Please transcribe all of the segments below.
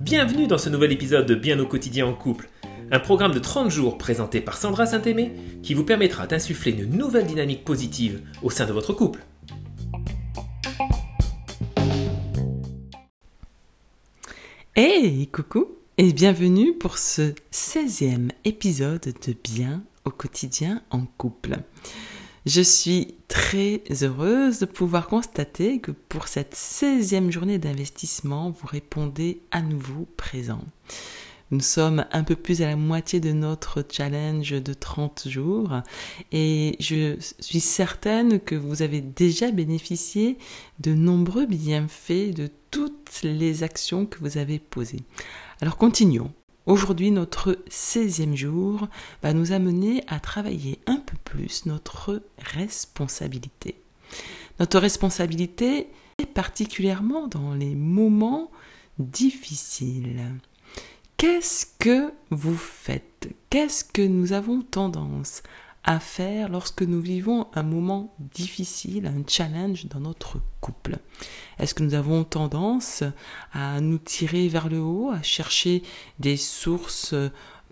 Bienvenue dans ce nouvel épisode de Bien au quotidien en couple, un programme de 30 jours présenté par Sandra Saint-Aimé qui vous permettra d'insuffler une nouvelle dynamique positive au sein de votre couple. Hey, coucou et bienvenue pour ce 16e épisode de Bien au quotidien en couple. Je suis très heureuse de pouvoir constater que pour cette 16e journée d'investissement, vous répondez à nouveau présent. Nous sommes un peu plus à la moitié de notre challenge de 30 jours et je suis certaine que vous avez déjà bénéficié de nombreux bienfaits de toutes les actions que vous avez posées. Alors continuons. Aujourd'hui, notre 16e jour va nous amener à travailler un peu plus notre responsabilité. Notre responsabilité est particulièrement dans les moments difficiles. Qu'est-ce que vous faites? Qu'est-ce que nous avons tendance à faire lorsque nous vivons un moment difficile, un challenge dans notre couple. Est-ce que nous avons tendance à nous tirer vers le haut, à chercher des sources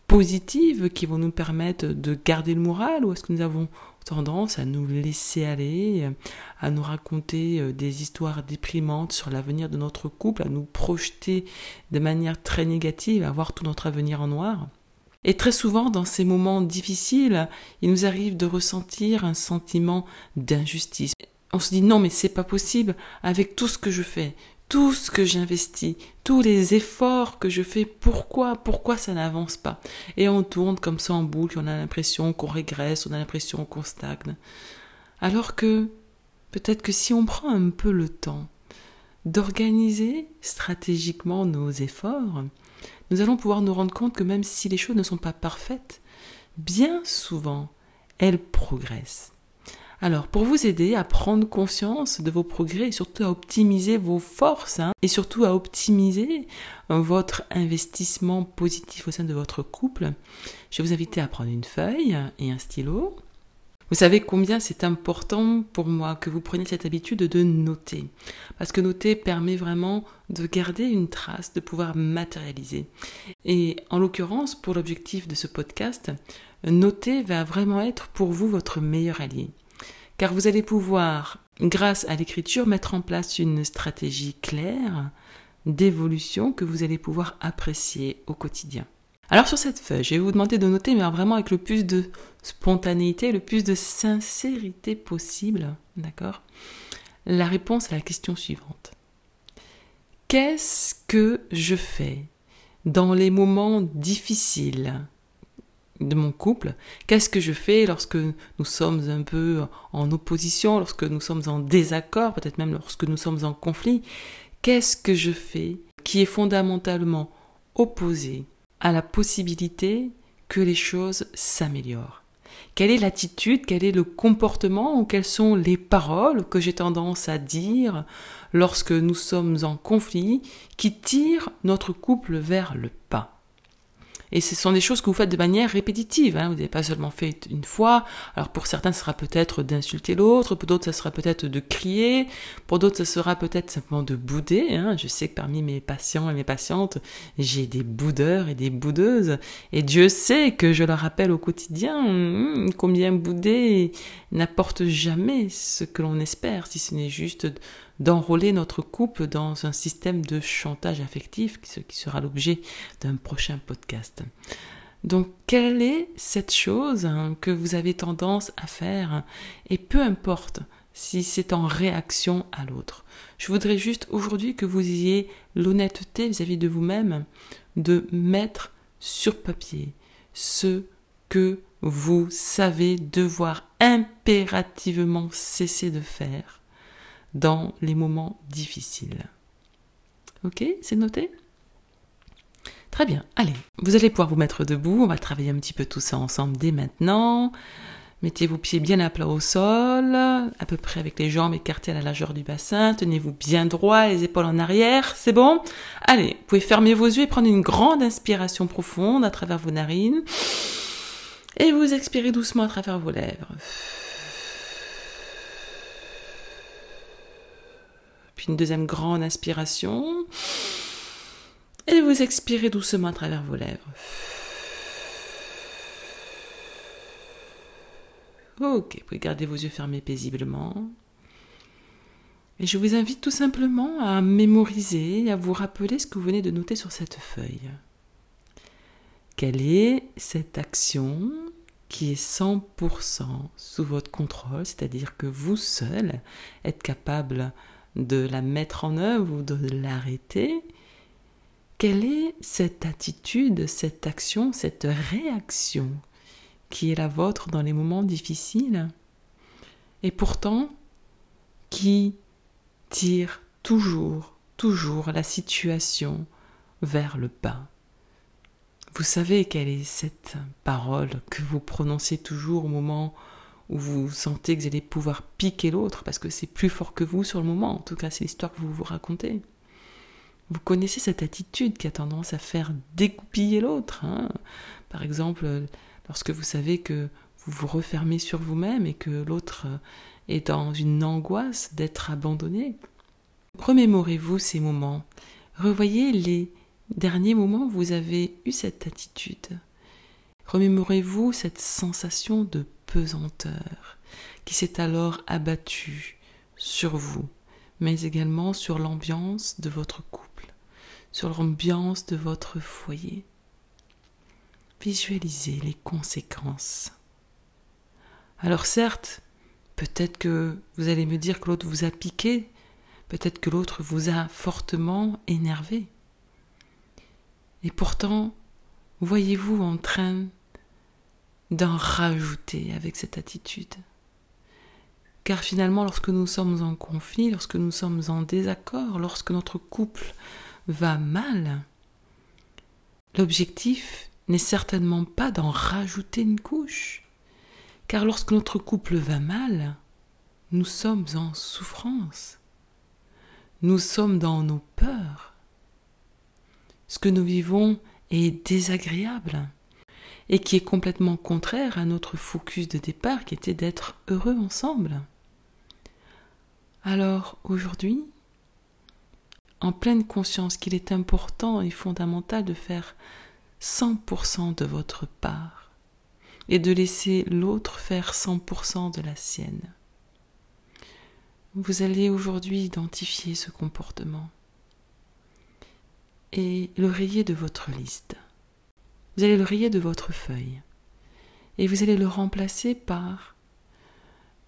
positives qui vont nous permettre de garder le moral ou est-ce que nous avons tendance à nous laisser aller, à nous raconter euh, des histoires déprimantes sur l'avenir de notre couple, à nous projeter de manière très négative, à voir tout notre avenir en noir? Et très souvent, dans ces moments difficiles, il nous arrive de ressentir un sentiment d'injustice. On se dit non, mais c'est pas possible avec tout ce que je fais, tout ce que j'investis, tous les efforts que je fais, pourquoi, pourquoi ça n'avance pas? Et on tourne comme ça en boucle, on a l'impression qu'on régresse, on a l'impression qu'on stagne. Alors que peut-être que si on prend un peu le temps d'organiser stratégiquement nos efforts, nous allons pouvoir nous rendre compte que même si les choses ne sont pas parfaites, bien souvent, elles progressent. Alors, pour vous aider à prendre conscience de vos progrès et surtout à optimiser vos forces hein, et surtout à optimiser votre investissement positif au sein de votre couple, je vais vous inviter à prendre une feuille et un stylo vous savez combien c'est important pour moi que vous preniez cette habitude de noter. Parce que noter permet vraiment de garder une trace, de pouvoir matérialiser. Et en l'occurrence, pour l'objectif de ce podcast, noter va vraiment être pour vous votre meilleur allié. Car vous allez pouvoir, grâce à l'écriture, mettre en place une stratégie claire d'évolution que vous allez pouvoir apprécier au quotidien. Alors sur cette feuille, je vais vous demander de noter, mais vraiment avec le plus de spontanéité, le plus de sincérité possible, d'accord? La réponse à la question suivante. Qu'est-ce que je fais dans les moments difficiles de mon couple? Qu'est-ce que je fais lorsque nous sommes un peu en opposition, lorsque nous sommes en désaccord, peut-être même lorsque nous sommes en conflit? Qu'est-ce que je fais qui est fondamentalement opposé à la possibilité que les choses s'améliorent. Quelle est l'attitude, quel est le comportement ou quelles sont les paroles que j'ai tendance à dire lorsque nous sommes en conflit qui tirent notre couple vers le pas? Et ce sont des choses que vous faites de manière répétitive. Hein. Vous n'avez pas seulement fait une fois. Alors pour certains, ce sera peut-être d'insulter l'autre. Pour d'autres, ça sera peut-être de crier. Pour d'autres, ça sera peut-être simplement de bouder. Hein. Je sais que parmi mes patients et mes patientes, j'ai des boudeurs et des boudeuses. Et Dieu sait que je leur rappelle au quotidien hum, combien bouder n'apporte jamais ce que l'on espère, si ce n'est juste d'enrôler notre couple dans un système de chantage affectif, ce qui sera l'objet d'un prochain podcast. Donc, quelle est cette chose hein, que vous avez tendance à faire Et peu importe si c'est en réaction à l'autre? Je voudrais juste aujourd'hui que vous ayez l'honnêteté vis-à-vis de vous-même de mettre sur papier ce que vous savez devoir impérativement cesser de faire dans les moments difficiles. Ok, c'est noté? Très bien, allez, vous allez pouvoir vous mettre debout, on va travailler un petit peu tout ça ensemble dès maintenant. Mettez vos pieds bien à plat au sol, à peu près avec les jambes écartées à la largeur du bassin. Tenez-vous bien droit, les épaules en arrière, c'est bon? Allez, vous pouvez fermer vos yeux et prendre une grande inspiration profonde à travers vos narines. Et vous expirez doucement à travers vos lèvres. Une deuxième grande inspiration. Et vous expirez doucement à travers vos lèvres. Ok, vous pouvez garder vos yeux fermés paisiblement. Et je vous invite tout simplement à mémoriser, à vous rappeler ce que vous venez de noter sur cette feuille. Quelle est cette action qui est 100% sous votre contrôle, c'est-à-dire que vous seul êtes capable de la mettre en œuvre ou de l'arrêter Quelle est cette attitude, cette action, cette réaction qui est la vôtre dans les moments difficiles et pourtant qui tire toujours, toujours la situation vers le bas? Vous savez quelle est cette parole que vous prononcez toujours au moment où vous sentez que vous allez pouvoir piquer l'autre parce que c'est plus fort que vous sur le moment. En tout cas, c'est l'histoire que vous vous racontez. Vous connaissez cette attitude qui a tendance à faire dégoupiller l'autre. Hein. Par exemple, lorsque vous savez que vous vous refermez sur vous-même et que l'autre est dans une angoisse d'être abandonné. Remémorez-vous ces moments. Revoyez les derniers moments où vous avez eu cette attitude. Remémorez-vous cette sensation de pesanteur qui s'est alors abattue sur vous, mais également sur l'ambiance de votre couple, sur l'ambiance de votre foyer. Visualisez les conséquences. Alors certes, Peut-être que vous allez me dire que l'autre vous a piqué, peut-être que l'autre vous a fortement énervé. Et pourtant, voyez-vous en train d'en rajouter avec cette attitude. Car finalement, lorsque nous sommes en conflit, lorsque nous sommes en désaccord, lorsque notre couple va mal, l'objectif n'est certainement pas d'en rajouter une couche, car lorsque notre couple va mal, nous sommes en souffrance. Nous sommes dans nos peurs. Ce que nous vivons est désagréable et qui est complètement contraire à notre focus de départ qui était d'être heureux ensemble. Alors aujourd'hui, en pleine conscience qu'il est important et fondamental de faire 100% de votre part, et de laisser l'autre faire 100% de la sienne. Vous allez aujourd'hui identifier ce comportement et le rayer de votre liste. Vous allez le rayer de votre feuille et vous allez le remplacer par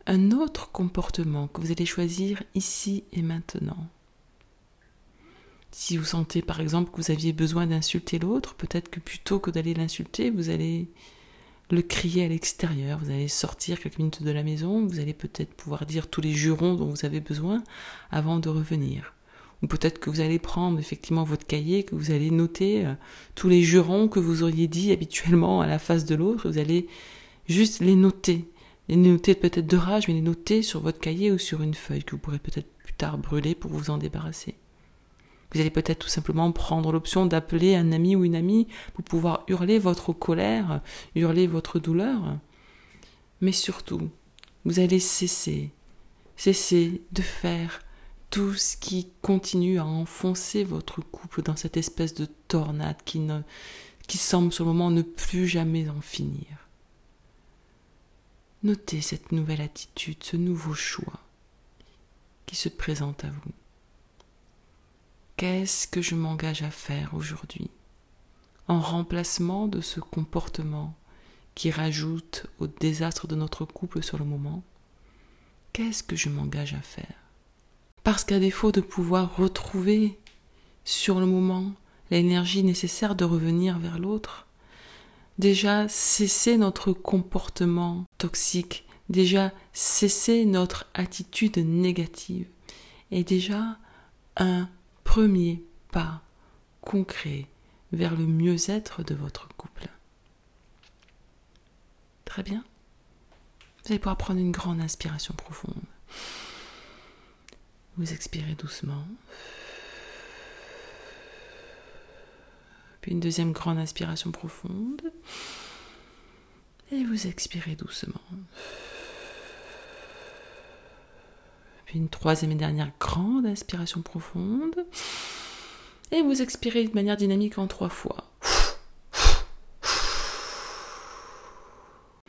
un autre comportement que vous allez choisir ici et maintenant. Si vous sentez par exemple que vous aviez besoin d'insulter l'autre, peut-être que plutôt que d'aller l'insulter, vous allez le crier à l'extérieur. Vous allez sortir quelques minutes de la maison, vous allez peut-être pouvoir dire tous les jurons dont vous avez besoin avant de revenir. Ou peut-être que vous allez prendre effectivement votre cahier, que vous allez noter euh, tous les jurons que vous auriez dit habituellement à la face de l'autre. Vous allez juste les noter. Les noter peut-être de rage, mais les noter sur votre cahier ou sur une feuille que vous pourrez peut-être plus tard brûler pour vous en débarrasser. Vous allez peut-être tout simplement prendre l'option d'appeler un ami ou une amie pour pouvoir hurler votre colère, hurler votre douleur. Mais surtout, vous allez cesser, cesser de faire tout ce qui continue à enfoncer votre couple dans cette espèce de tornade qui, semble sur le moment ne plus jamais en finir. Notez cette nouvelle attitude, ce nouveau choix qui se présente à vous. Qu'est-ce que je m'engage à faire aujourd'hui en remplacement de ce comportement qui rajoute au désastre de notre couple sur le moment? Qu'est-ce que je m'engage à faire? Parce qu'à défaut de pouvoir retrouver sur le moment l'énergie nécessaire de revenir vers l'autre, déjà cesser notre comportement toxique, déjà cesser notre attitude négative, et déjà un premier pas concret vers le mieux-être de votre couple. Très bien. Vous allez pouvoir prendre une grande inspiration profonde. Vous expirez doucement. Puis une deuxième grande inspiration profonde. Et vous expirez doucement. Puis une troisième et dernière grande inspiration profonde. Et vous expirez de manière dynamique en trois fois.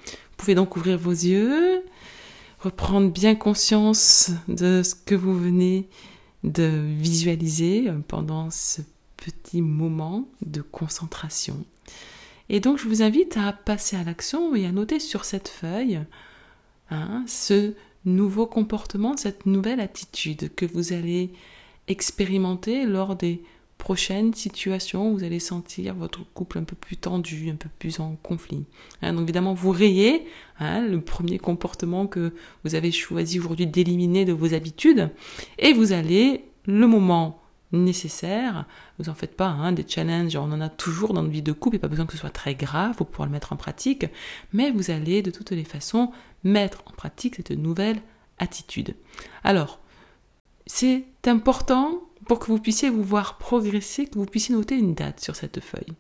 Vous pouvez donc ouvrir vos yeux, reprendre bien conscience de ce que vous venez de visualiser pendant ce petit moment de concentration. Et donc je vous invite à passer à l'action et à noter sur cette feuille hein, ce nouveau comportement, cette nouvelle attitude que vous allez expérimenter lors des prochaines situations où vous allez sentir votre couple un peu plus tendu, un peu plus en conflit. Hein, donc évidemment, vous rayez hein, le premier comportement que vous avez choisi aujourd'hui d'éliminer de vos habitudes et vous allez, le moment nécessaire, vous en faites pas, hein, des challenges, on en a toujours dans notre vie de couple, il n'y a pas besoin que ce soit très grave pour pouvoir le mettre en pratique, mais vous allez de toutes les façons mettre en pratique cette nouvelle attitude. Alors, c'est important pour que vous puissiez vous voir progresser, que vous puissiez noter une date sur cette feuille.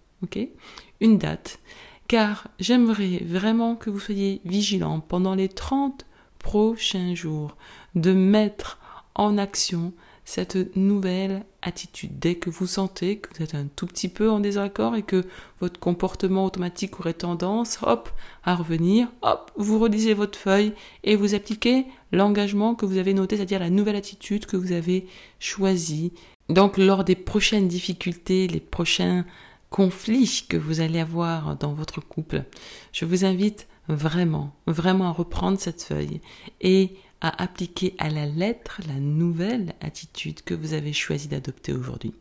Une date. Car j'aimerais vraiment que vous soyez vigilants pendant les 30 prochains jours de mettre en action cette nouvelle attitude. Dès que vous sentez que vous êtes un tout petit peu en désaccord et que votre comportement automatique aurait tendance, hop, à revenir, hop, vous relisez votre feuille et vous appliquez l'engagement que vous avez noté, c'est-à-dire la nouvelle attitude que vous avez choisie. Donc lors des prochaines difficultés, les prochains conflits que vous allez avoir dans votre couple, je vous invite vraiment, vraiment à reprendre cette feuille et à appliquer à la lettre la nouvelle attitude que vous avez choisi d'adopter aujourd'hui.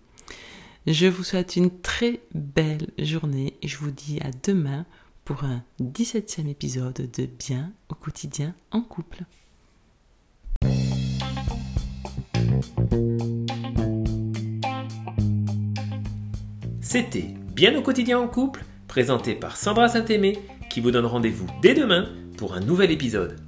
Je vous souhaite une très belle journée et je vous dis à demain pour un 17e épisode de Bien au quotidien en couple. C'était Bien au quotidien en couple, présenté par Sandra Saint-Aimé, qui vous donne rendez-vous dès demain pour un nouvel épisode.